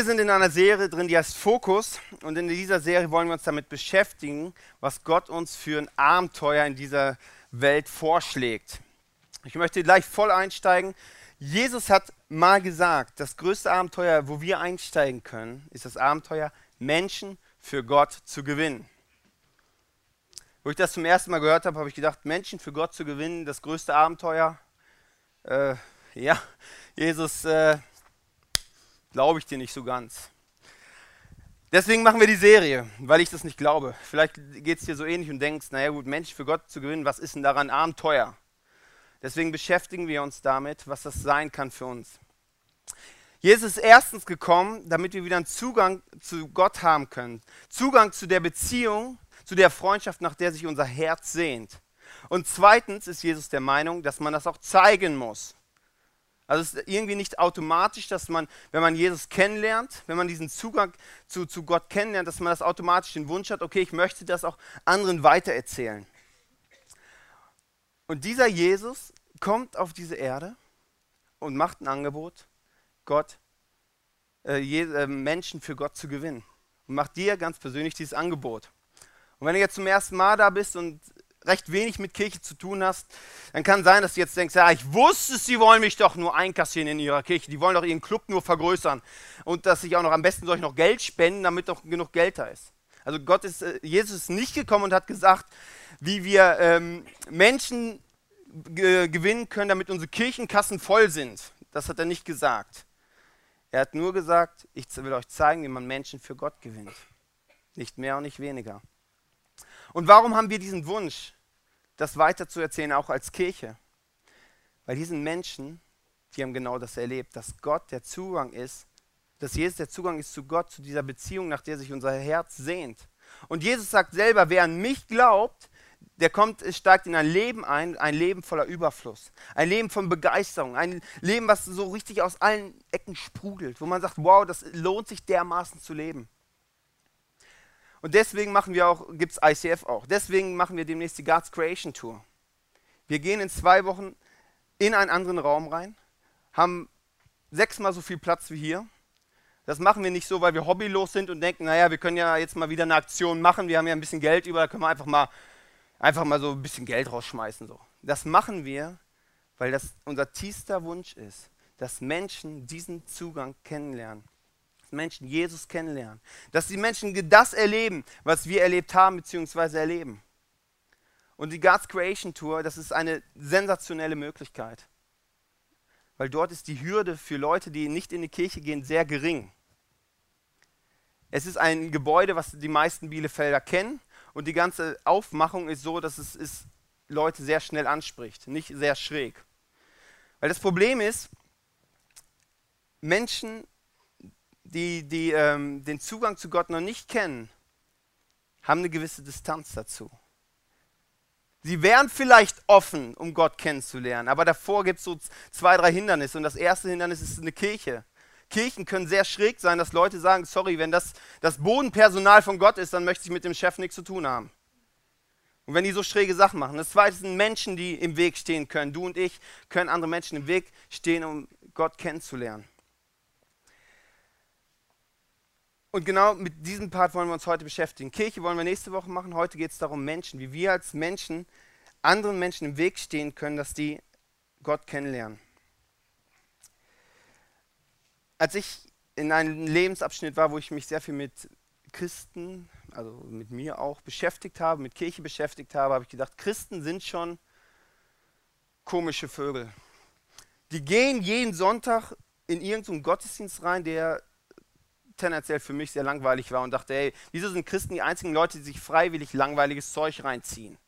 Wir sind in einer Serie drin, die heißt Fokus. Und in dieser Serie wollen wir uns damit beschäftigen, was Gott uns für ein Abenteuer in dieser Welt vorschlägt. Ich möchte gleich voll einsteigen. Jesus hat mal gesagt, das größte Abenteuer, wo wir einsteigen können, ist das Abenteuer, Menschen für Gott zu gewinnen. Wo ich das zum ersten Mal gehört habe, habe ich gedacht, Menschen für Gott zu gewinnen, das größte Abenteuer. Äh, ja, Jesus, äh, glaube ich dir nicht so ganz. Deswegen machen wir die Serie, weil ich das nicht glaube. Vielleicht geht es dir so ähnlich und denkst, naja gut, Mensch für Gott zu gewinnen, was ist denn daran Abenteuer? Deswegen beschäftigen wir uns damit, was das sein kann für uns. Jesus ist erstens gekommen, damit wir wieder einen Zugang zu Gott haben können. Zugang zu der Beziehung, zu der Freundschaft, nach der sich unser Herz sehnt. Und zweitens ist Jesus der Meinung, dass man das auch zeigen muss. Also es ist irgendwie nicht automatisch, dass man, wenn man Jesus kennenlernt, wenn man diesen Zugang zu, zu Gott kennenlernt, dass man das automatisch den Wunsch hat, okay, ich möchte das auch anderen weitererzählen. Und dieser Jesus kommt auf diese Erde und macht ein Angebot, Gott, äh, äh, Menschen für Gott zu gewinnen. Und macht dir ganz persönlich dieses Angebot. Und wenn du jetzt zum ersten Mal da bist und recht wenig mit Kirche zu tun hast, dann kann sein, dass du jetzt denkst, ja, ich wusste, sie wollen mich doch nur einkassieren in ihrer Kirche, die wollen doch ihren Club nur vergrößern und dass ich auch noch am besten soll ich noch Geld spenden, damit doch genug Geld da ist. Also Gott ist, äh, Jesus ist nicht gekommen und hat gesagt, wie wir ähm, Menschen gewinnen können, damit unsere Kirchenkassen voll sind. Das hat er nicht gesagt. Er hat nur gesagt, ich will euch zeigen, wie man Menschen für Gott gewinnt. Nicht mehr und nicht weniger. Und warum haben wir diesen Wunsch, das weiterzuerzählen, auch als Kirche? Weil diese Menschen, die haben genau das erlebt, dass Gott der Zugang ist, dass Jesus der Zugang ist zu Gott, zu dieser Beziehung, nach der sich unser Herz sehnt. Und Jesus sagt selber, wer an mich glaubt, der kommt, steigt in ein Leben ein, ein Leben voller Überfluss, ein Leben von Begeisterung, ein Leben, was so richtig aus allen Ecken sprudelt, wo man sagt, wow, das lohnt sich dermaßen zu leben. Und deswegen machen wir auch, gibt es ICF auch. Deswegen machen wir demnächst die God's Creation Tour. Wir gehen in zwei Wochen in einen anderen Raum rein, haben sechsmal so viel Platz wie hier. Das machen wir nicht so, weil wir hobbylos sind und denken, naja, wir können ja jetzt mal wieder eine Aktion machen, wir haben ja ein bisschen Geld über, da können wir einfach mal, einfach mal so ein bisschen Geld rausschmeißen. So. Das machen wir, weil das unser tiefster Wunsch ist, dass Menschen diesen Zugang kennenlernen. Menschen Jesus kennenlernen. Dass die Menschen das erleben, was wir erlebt haben bzw. erleben. Und die God's Creation Tour, das ist eine sensationelle Möglichkeit. Weil dort ist die Hürde für Leute, die nicht in die Kirche gehen, sehr gering. Es ist ein Gebäude, was die meisten Bielefelder kennen. Und die ganze Aufmachung ist so, dass es ist, Leute sehr schnell anspricht, nicht sehr schräg. Weil das Problem ist, Menschen die, die ähm, den Zugang zu Gott noch nicht kennen, haben eine gewisse Distanz dazu. Sie wären vielleicht offen, um Gott kennenzulernen, aber davor gibt es so zwei, drei Hindernisse. Und das erste Hindernis ist eine Kirche. Kirchen können sehr schräg sein, dass Leute sagen, sorry, wenn das das Bodenpersonal von Gott ist, dann möchte ich mit dem Chef nichts zu tun haben. Und wenn die so schräge Sachen machen. Das zweite sind Menschen, die im Weg stehen können. Du und ich können andere Menschen im Weg stehen, um Gott kennenzulernen. Und genau mit diesem Part wollen wir uns heute beschäftigen. Kirche wollen wir nächste Woche machen. Heute geht es darum, Menschen, wie wir als Menschen anderen Menschen im Weg stehen können, dass die Gott kennenlernen. Als ich in einem Lebensabschnitt war, wo ich mich sehr viel mit Christen, also mit mir auch beschäftigt habe, mit Kirche beschäftigt habe, habe ich gedacht, Christen sind schon komische Vögel. Die gehen jeden Sonntag in irgendeinen Gottesdienst rein, der tendenziell für mich sehr langweilig war und dachte, ey, wieso sind Christen die einzigen Leute, die sich freiwillig langweiliges Zeug reinziehen?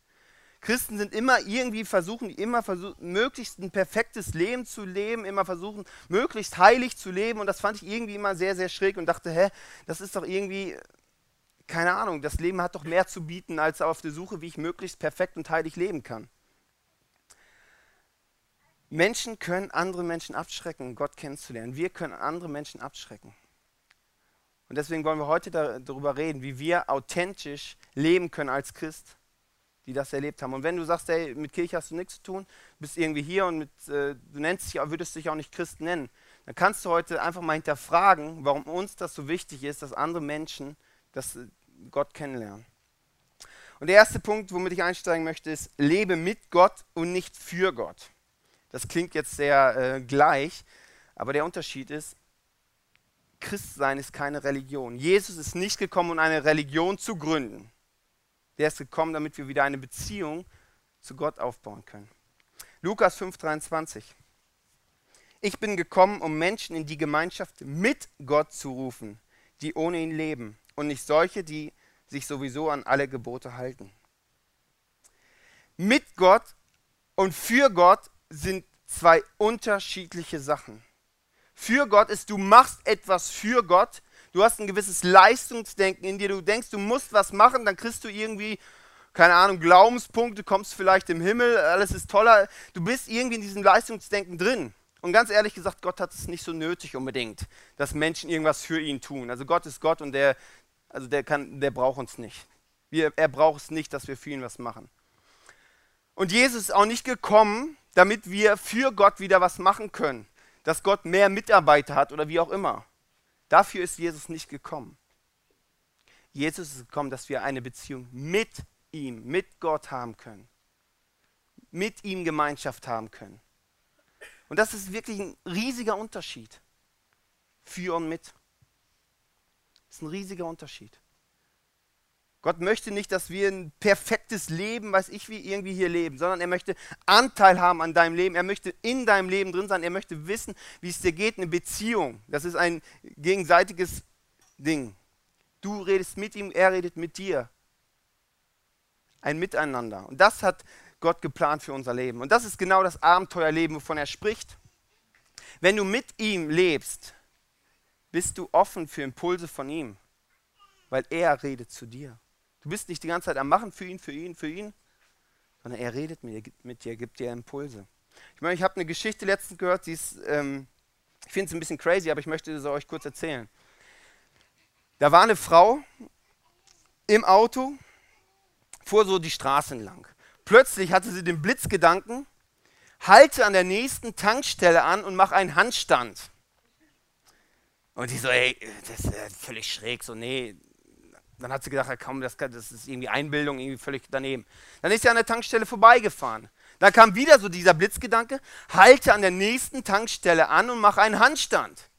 Christen sind immer irgendwie versuchen, immer versuchen, möglichst ein perfektes Leben zu leben, immer versuchen, möglichst heilig zu leben. Und das fand ich irgendwie immer sehr, sehr schräg und dachte, hä, das ist doch irgendwie, keine Ahnung, das Leben hat doch mehr zu bieten, als auf der Suche, wie ich möglichst perfekt und heilig leben kann. Menschen können andere Menschen abschrecken, Gott kennenzulernen. Wir können andere Menschen abschrecken. Und deswegen wollen wir heute darüber reden, wie wir authentisch leben können als Christ, die das erlebt haben. Und wenn du sagst, hey, mit Kirche hast du nichts zu tun, bist irgendwie hier und mit, äh, du nennst dich, würdest dich auch nicht Christ nennen, dann kannst du heute einfach mal hinterfragen, warum uns das so wichtig ist, dass andere Menschen das äh, Gott kennenlernen. Und der erste Punkt, womit ich einsteigen möchte, ist, lebe mit Gott und nicht für Gott. Das klingt jetzt sehr äh, gleich, aber der Unterschied ist, Christsein ist keine Religion. Jesus ist nicht gekommen, um eine Religion zu gründen. Der ist gekommen, damit wir wieder eine Beziehung zu Gott aufbauen können. Lukas 5:23. Ich bin gekommen, um Menschen in die Gemeinschaft mit Gott zu rufen, die ohne ihn leben, und nicht solche, die sich sowieso an alle Gebote halten. Mit Gott und für Gott sind zwei unterschiedliche Sachen. Für Gott ist, du machst etwas für Gott, du hast ein gewisses Leistungsdenken in dir, du denkst, du musst was machen, dann kriegst du irgendwie, keine Ahnung, Glaubenspunkte, kommst vielleicht im Himmel, alles ist toller. Du bist irgendwie in diesem Leistungsdenken drin. Und ganz ehrlich gesagt, Gott hat es nicht so nötig unbedingt, dass Menschen irgendwas für ihn tun. Also Gott ist Gott und der, also der, kann, der braucht uns nicht. Wir, er braucht es nicht, dass wir für ihn was machen. Und Jesus ist auch nicht gekommen, damit wir für Gott wieder was machen können. Dass Gott mehr Mitarbeiter hat oder wie auch immer. Dafür ist Jesus nicht gekommen. Jesus ist gekommen, dass wir eine Beziehung mit ihm, mit Gott haben können. Mit ihm Gemeinschaft haben können. Und das ist wirklich ein riesiger Unterschied. Für und mit. Das ist ein riesiger Unterschied. Gott möchte nicht, dass wir ein perfektes Leben, weiß ich wie, irgendwie hier leben, sondern er möchte Anteil haben an deinem Leben. Er möchte in deinem Leben drin sein. Er möchte wissen, wie es dir geht, eine Beziehung. Das ist ein gegenseitiges Ding. Du redest mit ihm, er redet mit dir. Ein Miteinander. Und das hat Gott geplant für unser Leben. Und das ist genau das Abenteuerleben, wovon er spricht. Wenn du mit ihm lebst, bist du offen für Impulse von ihm, weil er redet zu dir. Du bist nicht die ganze Zeit am Machen für ihn, für ihn, für ihn, sondern er redet mit dir, mit dir gibt dir Impulse. Ich meine, ich habe eine Geschichte letztens gehört, die ist, ähm, ich finde es ein bisschen crazy, aber ich möchte sie euch kurz erzählen. Da war eine Frau im Auto, fuhr so die Straße entlang. Plötzlich hatte sie den Blitzgedanken, halte an der nächsten Tankstelle an und mach einen Handstand. Und die so, ey, das ist völlig schräg, so, nee. Dann hat sie gedacht, komm, das, das ist irgendwie Einbildung, irgendwie völlig daneben. Dann ist sie an der Tankstelle vorbeigefahren. Dann kam wieder so dieser Blitzgedanke, halte an der nächsten Tankstelle an und mach einen Handstand.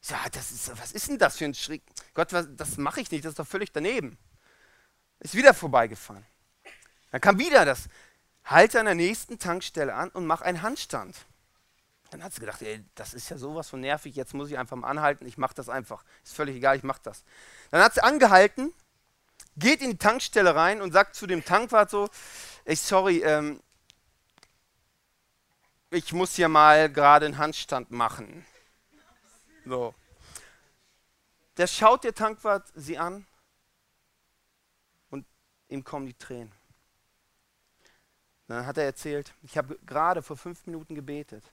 Ich sage, das ist, was ist denn das für ein Schritt? Gott, was, das mache ich nicht, das ist doch völlig daneben. Ist wieder vorbeigefahren. Dann kam wieder das, halte an der nächsten Tankstelle an und mach einen Handstand. Dann hat sie gedacht, ey, das ist ja sowas von nervig, jetzt muss ich einfach mal anhalten, ich mache das einfach. Ist völlig egal, ich mache das. Dann hat sie angehalten, geht in die Tankstelle rein und sagt zu dem Tankwart so, ey, sorry, ähm, ich muss hier mal gerade einen Handstand machen. So. Der schaut der Tankwart sie an und ihm kommen die Tränen. Dann hat er erzählt, ich habe gerade vor fünf Minuten gebetet.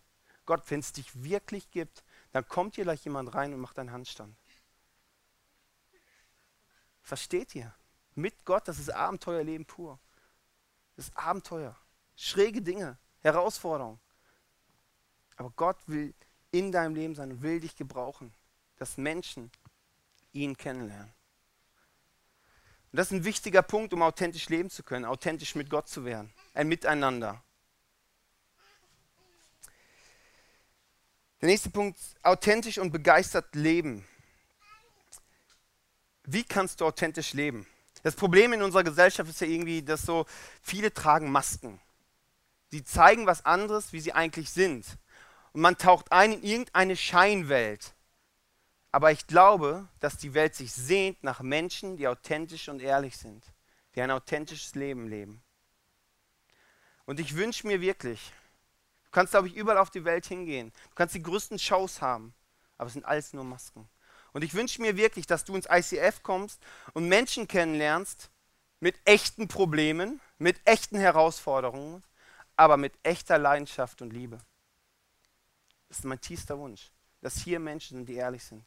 Gott, wenn es dich wirklich gibt, dann kommt hier gleich jemand rein und macht einen Handstand. Versteht ihr? Mit Gott, das ist Abenteuerleben pur. Das ist Abenteuer. Schräge Dinge, Herausforderungen. Aber Gott will in deinem Leben sein und will dich gebrauchen, dass Menschen ihn kennenlernen. Und das ist ein wichtiger Punkt, um authentisch leben zu können, authentisch mit Gott zu werden. Ein Miteinander. Der nächste Punkt, authentisch und begeistert leben. Wie kannst du authentisch leben? Das Problem in unserer Gesellschaft ist ja irgendwie, dass so viele tragen Masken. Sie zeigen was anderes, wie sie eigentlich sind. Und man taucht ein in irgendeine Scheinwelt. Aber ich glaube, dass die Welt sich sehnt nach Menschen, die authentisch und ehrlich sind, die ein authentisches Leben leben. Und ich wünsche mir wirklich, du kannst, glaube ich, überall auf die Welt hingehen, du kannst die größten Shows haben, aber es sind alles nur Masken. Und ich wünsche mir wirklich, dass du ins ICF kommst und Menschen kennenlernst mit echten Problemen, mit echten Herausforderungen, aber mit echter Leidenschaft und Liebe. Das ist mein tiefster Wunsch, dass hier Menschen sind, die ehrlich sind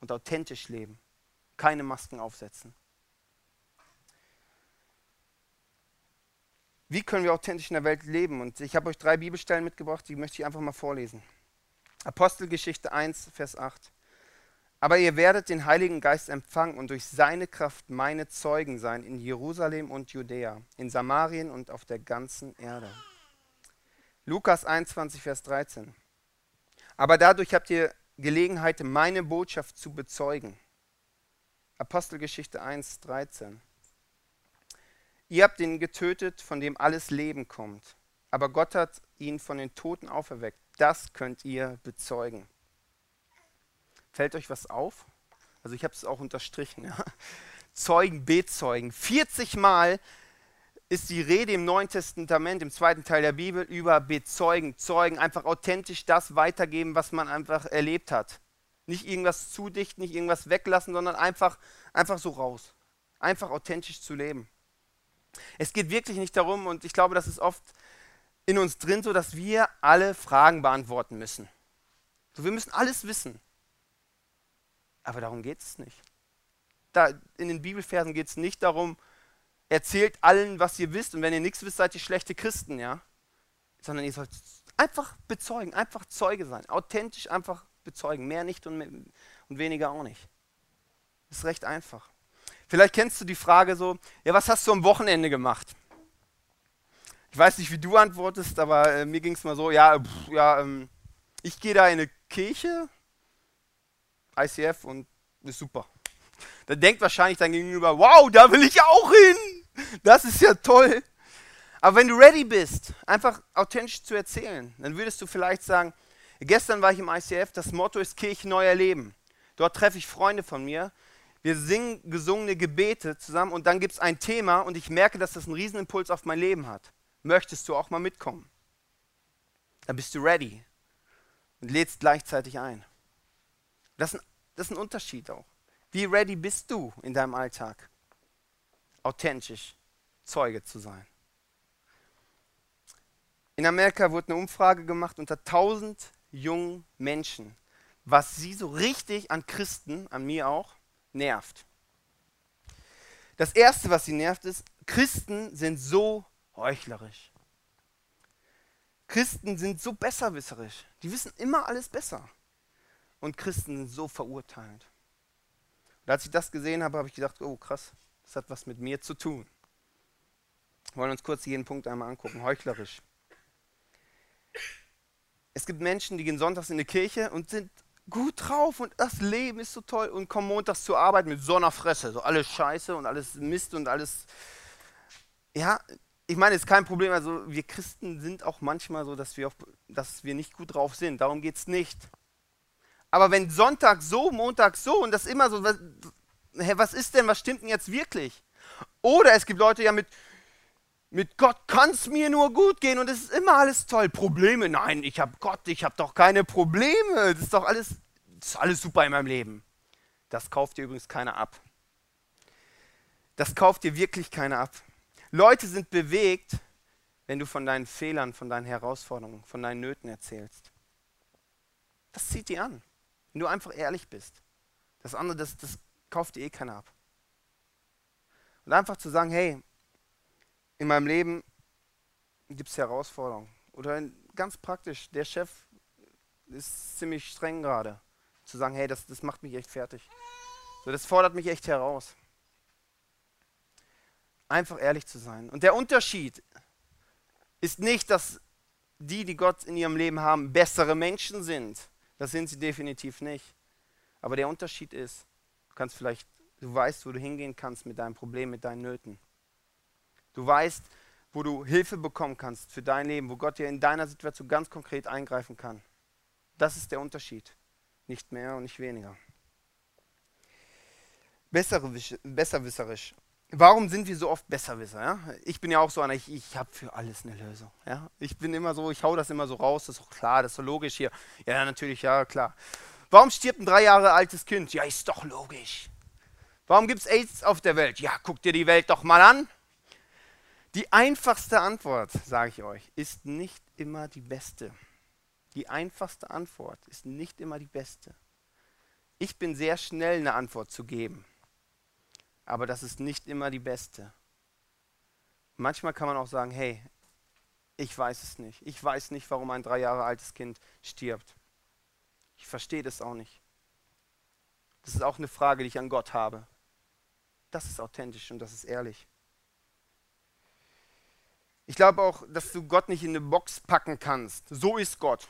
und authentisch leben. Keine Masken aufsetzen. Wie können wir authentisch in der Welt leben? Und ich habe euch drei Bibelstellen mitgebracht, die möchte ich einfach mal vorlesen. Apostelgeschichte 1, Vers 8. Aber ihr werdet den Heiligen Geist empfangen und durch seine Kraft meine Zeugen sein in Jerusalem und Judäa, in Samarien und auf der ganzen Erde. Lukas 21, Vers 13. Aber dadurch habt ihr Gelegenheit, meine Botschaft zu bezeugen. Apostelgeschichte 1, 13. Ihr habt ihn getötet, von dem alles Leben kommt. Aber Gott hat ihn von den Toten auferweckt. Das könnt ihr bezeugen. Fällt euch was auf? Also ich habe es auch unterstrichen. Ja. Zeugen, Bezeugen. 40 Mal ist die Rede im Neuen Testament, im zweiten Teil der Bibel, über Bezeugen, Zeugen, einfach authentisch das weitergeben, was man einfach erlebt hat. Nicht irgendwas zudichten, nicht irgendwas weglassen, sondern einfach, einfach so raus. Einfach authentisch zu leben. Es geht wirklich nicht darum, und ich glaube, das ist oft in uns drin so, dass wir alle Fragen beantworten müssen. So, wir müssen alles wissen. Aber darum geht es nicht. Da, in den Bibelversen geht es nicht darum, erzählt allen, was ihr wisst, und wenn ihr nichts wisst, seid ihr schlechte Christen, ja? Sondern ihr sollt einfach bezeugen, einfach Zeuge sein, authentisch einfach bezeugen, mehr nicht und, mehr, und weniger auch nicht. Ist recht einfach. Vielleicht kennst du die Frage so, ja, was hast du am Wochenende gemacht? Ich weiß nicht, wie du antwortest, aber äh, mir ging es mal so, ja, pff, ja ähm, ich gehe da in eine Kirche, ICF und ist super. Da denkt wahrscheinlich dein Gegenüber, wow, da will ich auch hin. Das ist ja toll. Aber wenn du ready bist, einfach authentisch zu erzählen, dann würdest du vielleicht sagen, gestern war ich im ICF, das Motto ist Kirche neu erleben. Dort treffe ich Freunde von mir, wir singen gesungene Gebete zusammen und dann gibt es ein Thema und ich merke, dass das einen Riesenimpuls auf mein Leben hat. Möchtest du auch mal mitkommen? Dann bist du ready und lädst gleichzeitig ein. Das ist, ein, das ist ein Unterschied auch. Wie ready bist du in deinem Alltag? Authentisch Zeuge zu sein. In Amerika wurde eine Umfrage gemacht unter 1000 jungen Menschen, was sie so richtig an Christen, an mir auch, nervt. Das Erste, was sie nervt, ist, Christen sind so heuchlerisch. Christen sind so besserwisserisch. Die wissen immer alles besser. Und Christen sind so verurteilend. Und als ich das gesehen habe, habe ich gedacht, oh krass, das hat was mit mir zu tun. Wir wollen uns kurz jeden Punkt einmal angucken. Heuchlerisch. Es gibt Menschen, die gehen sonntags in die Kirche und sind gut drauf und das Leben ist so toll und kommen montags zur Arbeit mit so einer Fresse, so alles Scheiße und alles Mist und alles. Ja, ich meine, es ist kein Problem. Also wir Christen sind auch manchmal so, dass wir, auch, dass wir nicht gut drauf sind. Darum geht es nicht. Aber wenn Sonntag so, Montag so und das immer so, was, was ist denn, was stimmt denn jetzt wirklich? Oder es gibt Leute ja mit, mit Gott kann es mir nur gut gehen und es ist immer alles toll. Probleme? Nein, ich habe Gott, ich habe doch keine Probleme. Das ist doch alles, das ist alles super in meinem Leben. Das kauft dir übrigens keiner ab. Das kauft dir wirklich keiner ab. Leute sind bewegt, wenn du von deinen Fehlern, von deinen Herausforderungen, von deinen Nöten erzählst. Das zieht die an, wenn du einfach ehrlich bist. Das andere, das, das kauft dir eh keiner ab. Und einfach zu sagen, hey, in meinem Leben gibt es Herausforderungen. Oder ganz praktisch, der Chef ist ziemlich streng gerade. Zu sagen, hey, das, das macht mich echt fertig. So, das fordert mich echt heraus. Einfach ehrlich zu sein. Und der Unterschied ist nicht, dass die, die Gott in ihrem Leben haben, bessere Menschen sind. Das sind sie definitiv nicht. Aber der Unterschied ist, du kannst vielleicht, du weißt, wo du hingehen kannst mit deinem Problem, mit deinen Nöten. Du weißt, wo du Hilfe bekommen kannst für dein Leben, wo Gott dir in deiner Situation ganz konkret eingreifen kann. Das ist der Unterschied. Nicht mehr und nicht weniger. Besserwisserisch. Warum sind wir so oft Besserwisser? Ja? Ich bin ja auch so einer, ich, ich habe für alles eine Lösung. Ja? Ich bin immer so, ich hau das immer so raus, das ist auch klar, das ist so logisch hier. Ja, natürlich, ja, klar. Warum stirbt ein drei Jahre altes Kind? Ja, ist doch logisch. Warum gibt es AIDS auf der Welt? Ja, guck dir die Welt doch mal an. Die einfachste Antwort, sage ich euch, ist nicht immer die beste. Die einfachste Antwort ist nicht immer die beste. Ich bin sehr schnell eine Antwort zu geben, aber das ist nicht immer die beste. Manchmal kann man auch sagen, hey, ich weiß es nicht. Ich weiß nicht, warum ein drei Jahre altes Kind stirbt. Ich verstehe das auch nicht. Das ist auch eine Frage, die ich an Gott habe. Das ist authentisch und das ist ehrlich. Ich glaube auch, dass du Gott nicht in eine Box packen kannst. So ist Gott.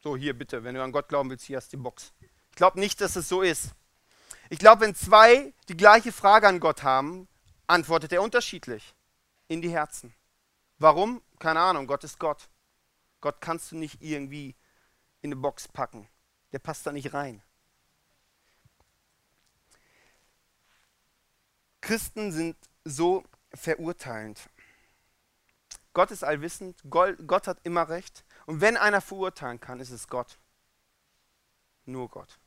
So, hier bitte, wenn du an Gott glauben willst, hier hast du die Box. Ich glaube nicht, dass es so ist. Ich glaube, wenn zwei die gleiche Frage an Gott haben, antwortet er unterschiedlich in die Herzen. Warum? Keine Ahnung, Gott ist Gott. Gott kannst du nicht irgendwie in eine Box packen. Der passt da nicht rein. Christen sind so verurteilend. Gott ist allwissend, Gott hat immer recht. Und wenn einer verurteilen kann, ist es Gott. Nur Gott.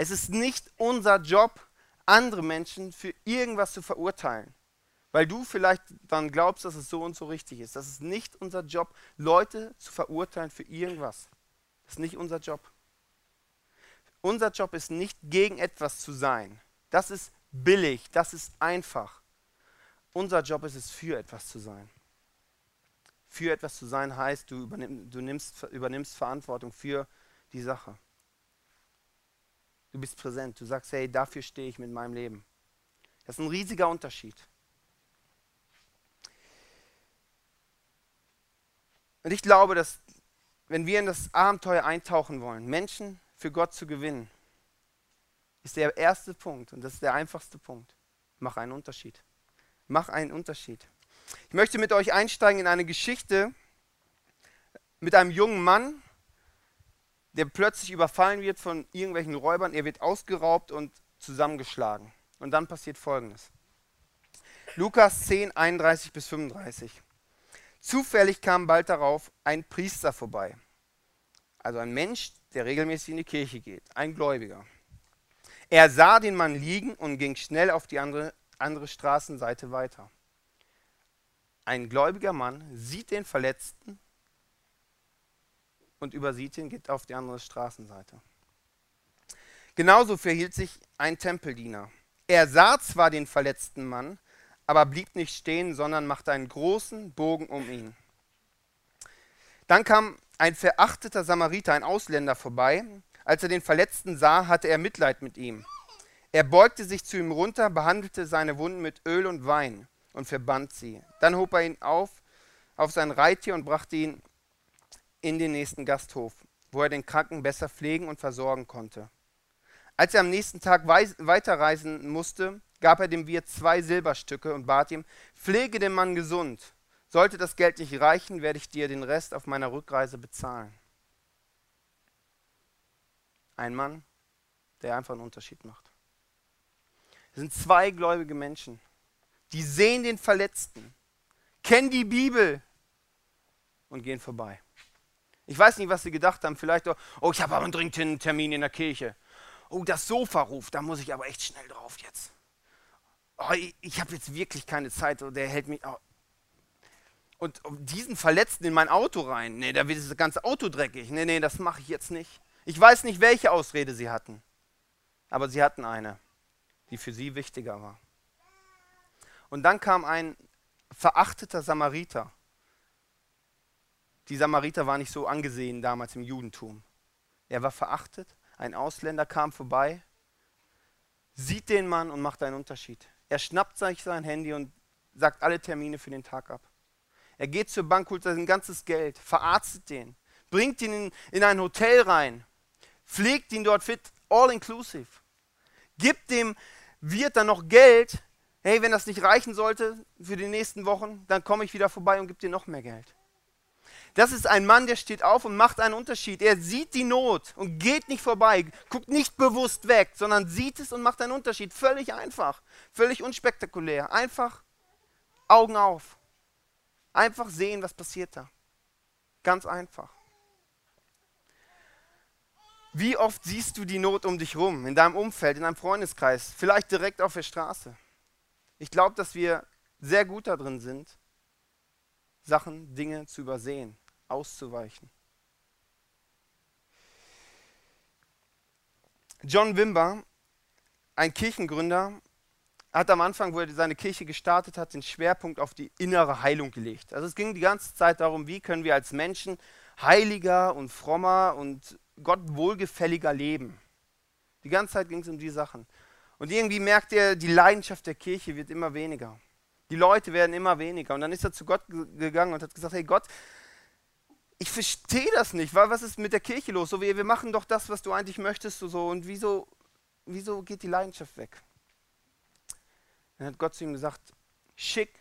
Es ist nicht unser Job, andere Menschen für irgendwas zu verurteilen. Weil du vielleicht dann glaubst, dass es so und so richtig ist. Das ist nicht unser Job, Leute zu verurteilen für irgendwas. Das ist nicht unser Job. Unser Job ist nicht gegen etwas zu sein. Das ist billig, das ist einfach. Unser Job ist es, für etwas zu sein. Für etwas zu sein heißt, du, übernimm, du nimmst, übernimmst Verantwortung für die Sache. Du bist präsent. Du sagst, hey, dafür stehe ich mit meinem Leben. Das ist ein riesiger Unterschied. Und ich glaube, dass wenn wir in das Abenteuer eintauchen wollen, Menschen für Gott zu gewinnen, ist der erste Punkt und das ist der einfachste Punkt. Mach einen Unterschied. Mach einen Unterschied. Ich möchte mit euch einsteigen in eine Geschichte mit einem jungen Mann, der plötzlich überfallen wird von irgendwelchen Räubern. Er wird ausgeraubt und zusammengeschlagen. Und dann passiert Folgendes. Lukas 10, 31 bis 35. Zufällig kam bald darauf ein Priester vorbei. Also ein Mensch, der regelmäßig in die Kirche geht. Ein Gläubiger. Er sah den Mann liegen und ging schnell auf die andere, andere Straßenseite weiter. Ein gläubiger Mann sieht den Verletzten und übersieht ihn, geht auf die andere Straßenseite. Genauso verhielt sich ein Tempeldiener. Er sah zwar den verletzten Mann, aber blieb nicht stehen, sondern machte einen großen Bogen um ihn. Dann kam ein verachteter Samariter, ein Ausländer, vorbei. Als er den Verletzten sah, hatte er Mitleid mit ihm. Er beugte sich zu ihm runter, behandelte seine Wunden mit Öl und Wein und verband sie. Dann hob er ihn auf auf sein Reittier und brachte ihn in den nächsten Gasthof, wo er den Kranken besser pflegen und versorgen konnte. Als er am nächsten Tag weiterreisen musste, gab er dem Wirt zwei Silberstücke und bat ihm, pflege den Mann gesund. Sollte das Geld nicht reichen, werde ich dir den Rest auf meiner Rückreise bezahlen. Ein Mann, der einfach einen Unterschied macht. Es sind zwei gläubige Menschen, die sehen den Verletzten, kennen die Bibel und gehen vorbei. Ich weiß nicht, was sie gedacht haben. Vielleicht, auch, oh, ich habe aber einen dringenden Termin in der Kirche. Oh, das Sofa ruft, da muss ich aber echt schnell drauf jetzt. Oh, ich, ich habe jetzt wirklich keine Zeit, oh, der hält mich. Oh. Und diesen Verletzten in mein Auto rein. Nee, da wird das ganze Auto dreckig. Nee, nee, das mache ich jetzt nicht. Ich weiß nicht, welche Ausrede sie hatten. Aber sie hatten eine, die für sie wichtiger war. Und dann kam ein verachteter Samariter die Samariter war nicht so angesehen damals im Judentum. Er war verachtet, ein Ausländer kam vorbei, sieht den Mann und macht einen Unterschied. Er schnappt sich sein Handy und sagt alle Termine für den Tag ab. Er geht zur Bank, holt sein ganzes Geld, verarztet den, bringt ihn in, in ein Hotel rein, pflegt ihn dort fit, all inclusive. Gibt dem Wirt dann noch Geld. Hey, wenn das nicht reichen sollte für die nächsten Wochen, dann komme ich wieder vorbei und gebe dir noch mehr Geld. Das ist ein Mann, der steht auf und macht einen Unterschied. Er sieht die Not und geht nicht vorbei, guckt nicht bewusst weg, sondern sieht es und macht einen Unterschied. Völlig einfach, völlig unspektakulär. Einfach Augen auf. Einfach sehen, was passiert da. Ganz einfach. Wie oft siehst du die Not um dich rum, in deinem Umfeld, in deinem Freundeskreis, vielleicht direkt auf der Straße? Ich glaube, dass wir sehr gut darin sind, Sachen, Dinge zu übersehen auszuweichen. John Wimber, ein Kirchengründer, hat am Anfang, wo er seine Kirche gestartet hat, den Schwerpunkt auf die innere Heilung gelegt. Also es ging die ganze Zeit darum, wie können wir als Menschen heiliger und frommer und Gott wohlgefälliger leben. Die ganze Zeit ging es um die Sachen. Und irgendwie merkt er, die Leidenschaft der Kirche wird immer weniger. Die Leute werden immer weniger. Und dann ist er zu Gott gegangen und hat gesagt, hey Gott, ich verstehe das nicht. Was ist mit der Kirche los? So, wir, wir machen doch das, was du eigentlich möchtest. So, und wieso, wieso geht die Leidenschaft weg? Dann hat Gott zu ihm gesagt, schick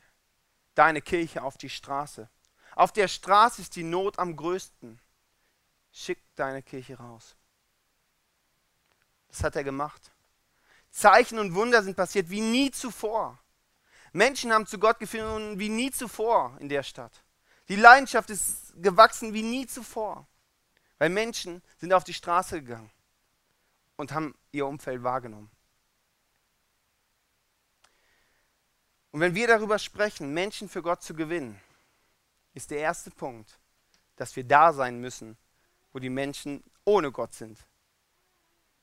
deine Kirche auf die Straße. Auf der Straße ist die Not am größten. Schick deine Kirche raus. Das hat er gemacht. Zeichen und Wunder sind passiert wie nie zuvor. Menschen haben zu Gott gefunden wie nie zuvor in der Stadt. Die Leidenschaft ist gewachsen wie nie zuvor. Weil Menschen sind auf die Straße gegangen und haben ihr Umfeld wahrgenommen. Und wenn wir darüber sprechen, Menschen für Gott zu gewinnen, ist der erste Punkt, dass wir da sein müssen, wo die Menschen ohne Gott sind.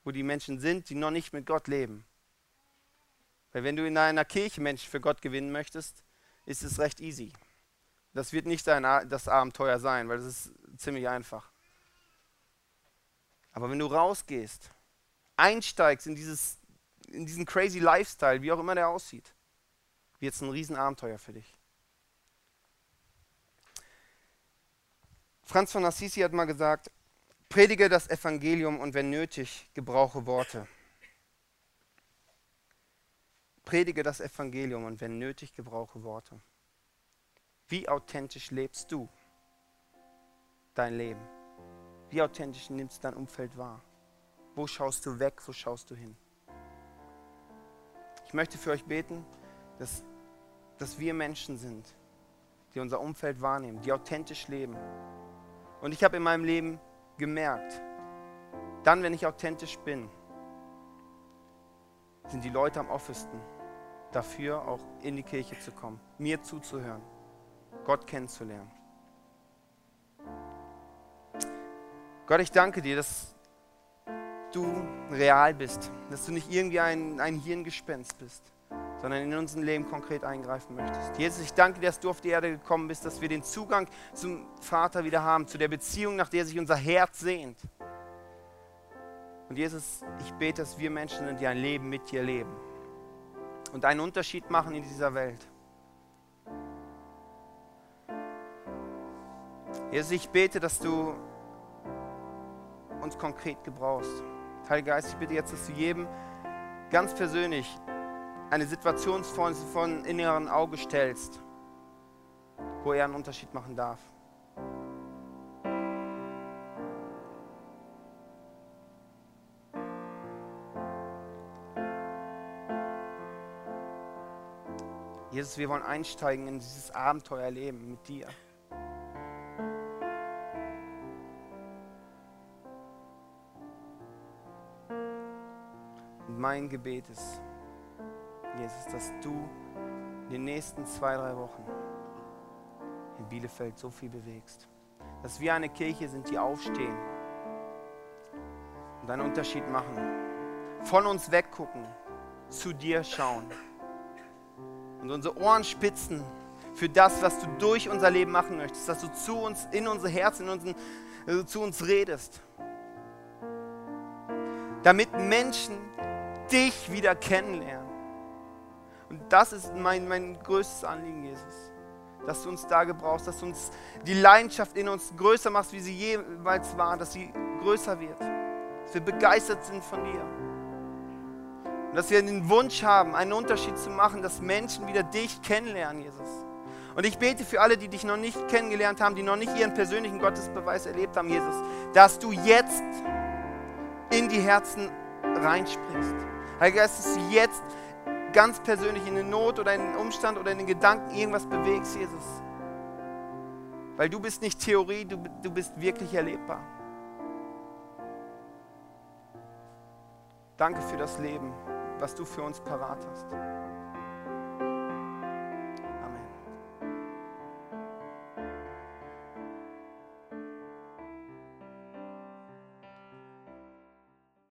Wo die Menschen sind, die noch nicht mit Gott leben. Weil wenn du in einer Kirche Menschen für Gott gewinnen möchtest, ist es recht easy. Das wird nicht das Abenteuer sein, weil das ist ziemlich einfach. Aber wenn du rausgehst, einsteigst in, dieses, in diesen crazy Lifestyle, wie auch immer der aussieht, wird es ein Riesenabenteuer für dich. Franz von Assisi hat mal gesagt, predige das Evangelium und wenn nötig, gebrauche Worte. Predige das Evangelium und wenn nötig, gebrauche Worte. Wie authentisch lebst du dein Leben? Wie authentisch nimmst du dein Umfeld wahr? Wo schaust du weg? Wo schaust du hin? Ich möchte für euch beten, dass, dass wir Menschen sind, die unser Umfeld wahrnehmen, die authentisch leben. Und ich habe in meinem Leben gemerkt, dann, wenn ich authentisch bin, sind die Leute am offesten dafür, auch in die Kirche zu kommen, mir zuzuhören, Gott kennenzulernen. Gott, ich danke dir, dass du real bist, dass du nicht irgendwie ein, ein Hirngespenst bist sondern in unserem Leben konkret eingreifen möchtest. Jesus, ich danke dir, dass du auf die Erde gekommen bist, dass wir den Zugang zum Vater wieder haben, zu der Beziehung, nach der sich unser Herz sehnt. Und Jesus, ich bete, dass wir Menschen sind, die ein Leben mit dir leben und einen Unterschied machen in dieser Welt. Jesus, ich bete, dass du uns konkret gebrauchst. Heiliger Geist, ich bitte jetzt, dass du jedem ganz persönlich eine Situation von, von inneren Auge stellst, wo er einen Unterschied machen darf. Jesus, wir wollen einsteigen in dieses Abenteuerleben mit dir. Und mein Gebet ist, Jesus, dass du in den nächsten zwei, drei Wochen in Bielefeld so viel bewegst. Dass wir eine Kirche sind, die aufstehen und einen Unterschied machen. Von uns weggucken, zu dir schauen und unsere Ohren spitzen für das, was du durch unser Leben machen möchtest, dass du zu uns, in unser Herz, in unseren, also zu uns redest. Damit Menschen dich wieder kennenlernen. Und das ist mein, mein größtes Anliegen, Jesus. Dass du uns da gebrauchst, dass du uns die Leidenschaft in uns größer machst, wie sie jeweils war, dass sie größer wird. Dass wir begeistert sind von dir. Und dass wir den Wunsch haben, einen Unterschied zu machen, dass Menschen wieder dich kennenlernen, Jesus. Und ich bete für alle, die dich noch nicht kennengelernt haben, die noch nicht ihren persönlichen Gottesbeweis erlebt haben, Jesus, dass du jetzt in die Herzen reinspringst. Heiliger Geist, dass du jetzt ganz persönlich in eine Not oder in einen Umstand oder in den Gedanken irgendwas bewegst, Jesus. Weil du bist nicht Theorie, du, du bist wirklich erlebbar. Danke für das Leben, was du für uns parat hast.